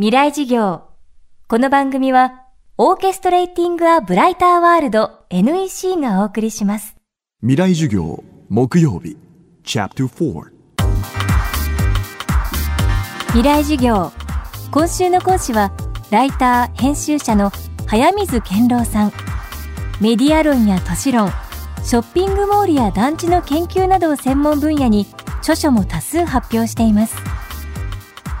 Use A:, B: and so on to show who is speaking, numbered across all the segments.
A: 未来事業。この番組は、オーケストレーティング・ア・ブライター・ワールド NEC がお送りします。
B: 未来授業木曜日チャプター
A: 未来事業。今週の講師は、ライター、編集者の早水健郎さん。メディア論や都市論、ショッピングモールや団地の研究などを専門分野に著書も多数発表しています。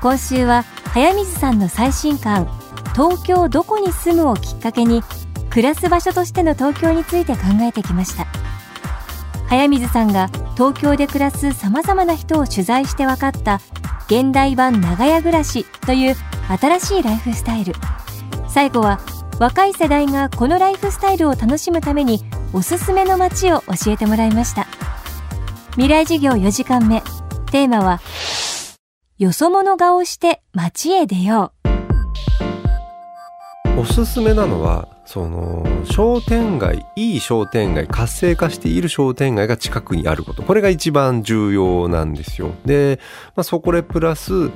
A: 今週は早水さんの最新刊「東京どこに住む」をきっかけに暮らす場所としての東京について考えてきました。早水さんが東京で暮らすさまざまな人を取材して分かった現代版長屋暮らしという新しいライフスタイル。最後は若い世代がこのライフスタイルを楽しむためにおすすめの街を教えてもらいました。未来事業4時間目。テーマはよそ者顔して街へ出よう。
C: おすすめなのはその商店街いい商店街活性化している商店街が近くにあること。これが一番重要なんですよ。で、まあ、そこでプラス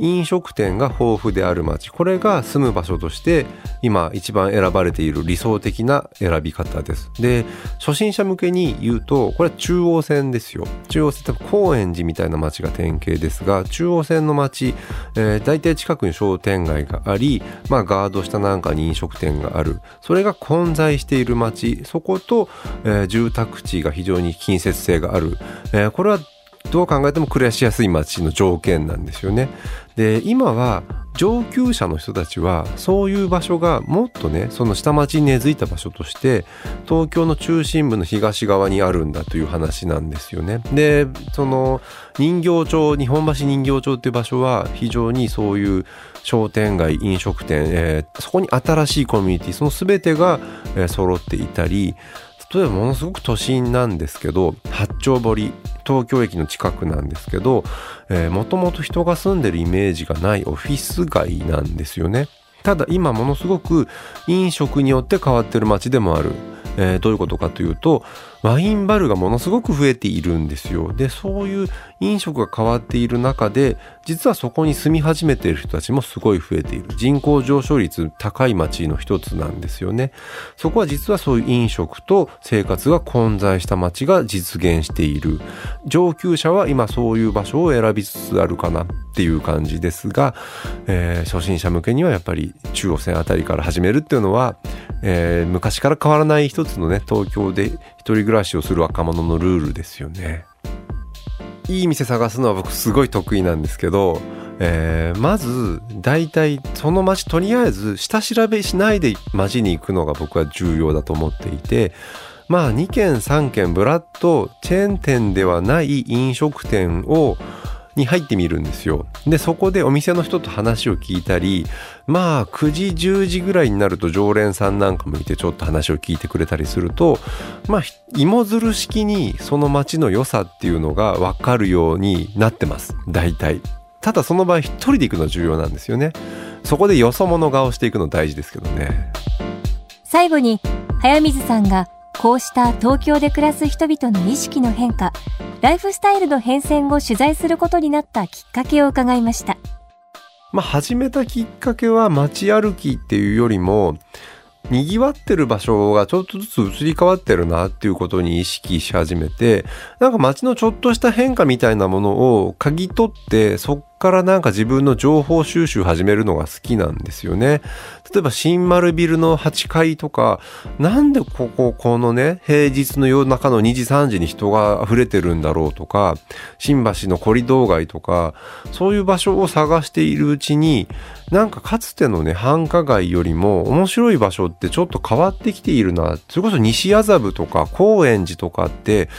C: 飲食店が豊富である街これが住む場所として今一番選ばれている理想的な選び方です。で初心者向けに言うとこれは中央線ですよ。中央線って高円寺みたいな街が典型ですが中央線の街、えー、大体近くに商店街がありまあガード下なんかに飲食店がある。それが混在している街そこと、えー、住宅地が非常に近接性がある、えー、これはどう考えても暮らしやすい街の条件なんですよね。で今は上級者の人たちはそういう場所がもっとねその下町に根付いた場所として東京の中心部の東側にあるんだという話なんですよね。でその人形町日本橋人形町っていう場所は非常にそういう商店街飲食店、えー、そこに新しいコミュニティその全てが、えー、揃っていたり例えばものすごく都心なんですけど八丁堀東京駅の近くなんですけどもともと人が住んでるイメージがないオフィス街なんですよね。ただ今ものすごく飲食によって変わってる街でもある。えー、どういうことかというとワインバルがものすごく増えているんですよ。でそういう飲食が変わっている中で実はそこに住み始めている人たちもすごい増えている。人口上昇率高い町の一つなんですよね。そこは実はそういう飲食と生活が混在した町が実現している。上級者は今そういう場所を選びつつあるかなっていう感じですが、えー、初心者向けにはやっぱり中央線あたりから始めるっていうのは、えー、昔から変わらない一つのね東京で一人暮らしをする若者のルールですよね。いい店探すのは僕すごい得意なんですけど、えー、まず大体その街とりあえず下調べしないで街に行くのが僕は重要だと思っていてまあ2軒3軒ブラッドチェーン店ではない飲食店をに入ってみるんですよ。で、そこでお店の人と話を聞いたり、まあ9時10時ぐらいになると常連さんなんかもいてちょっと話を聞いてくれたりすると、まあ芋づる式にその街の良さっていうのがわかるようになってます。大体。ただその場合一人で行くの重要なんですよね。そこでよそ者顔していくの大事ですけどね。
A: 最後に、早水さんがこうした東京で暮らす人々の意識の変化、ライフスタイルの変遷を取材することになったきっかけを伺いました。
C: まあ、始めたきっかけは街歩きっていうよりも、賑わってる場所がちょっとずつ移り変わってるなっていうことに意識し始めて、なんか街のちょっとした変化みたいなものを嗅ぎ取って、そっからなんか自分の情報収集始めるのが好きなんですよね。例えば新丸ビルの8階とか、なんでここ、このね、平日の夜中の2時3時に人が溢れてるんだろうとか、新橋のコリドー街とか、そういう場所を探しているうちに、なんかかつてのね、繁華街よりも面白い場所ってちょっと変わってきているな。それこそ西麻布とか高円寺とかって、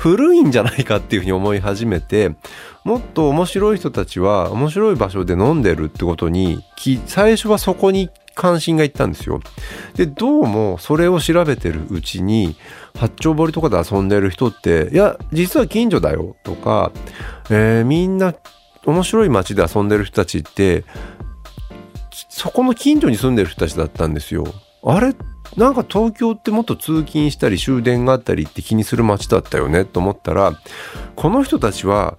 C: 古いんじゃないかっていうふうに思い始めて、もっと面白い人たちは面白い場所で飲んでるってことに、最初はそこに関心がいったんですよ。で、どうもそれを調べてるうちに、八丁堀とかで遊んでる人って、いや、実は近所だよとか、えー、みんな面白い街で遊んでる人たちって、そこの近所に住んでる人たちだったんですよ。あれなんか東京ってもっと通勤したり終電があったりって気にする街だったよねと思ったらこの人たちは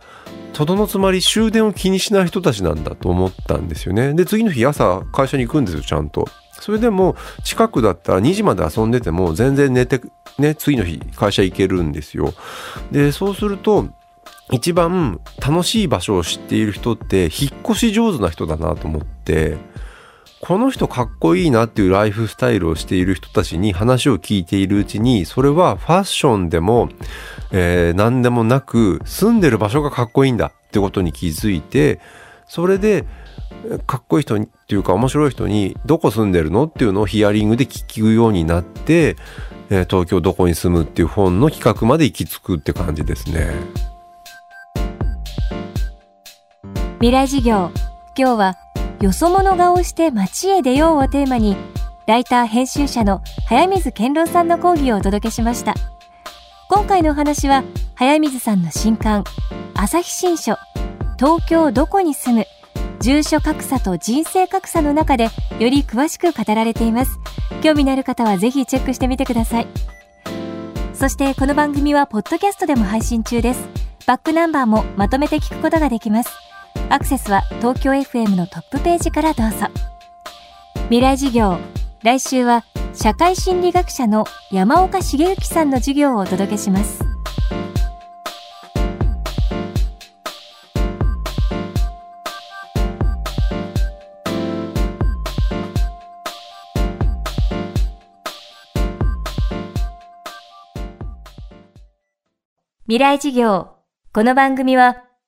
C: とどのつまり終電を気にしない人たちなんだと思ったんですよね。で次の日朝会社に行くんですよちゃんと。それでも近くだったら2時まで遊んでても全然寝てね次の日会社行けるんですよ。でそうすると一番楽しい場所を知っている人って引っ越し上手な人だなと思ってこの人かっこいいなっていうライフスタイルをしている人たちに話を聞いているうちにそれはファッションでも、えー、何でもなく住んでる場所がかっこいいんだってことに気づいてそれでかっこいい人っていうか面白い人にどこ住んでるのっていうのをヒアリングで聞くようになって、えー、東京どこに住むっていう本の企画まで行き着くって感じですね。
A: 未来事業今日はよそ者顔をして街へ出ようをテーマにライター編集者の早水健郎さんの講義をお届けしました。今回のお話は早水さんの新刊朝日新書東京どこに住む住所格差と人生格差の中でより詳しく語られています。興味のある方はぜひチェックしてみてください。そしてこの番組はポッドキャストでも配信中です。バックナンバーもまとめて聞くことができます。アクセスは東京 FM のトップページからどうぞ。未来授業来週は社会心理学者の山岡茂之さんの授業をお届けします。未来授業この番組は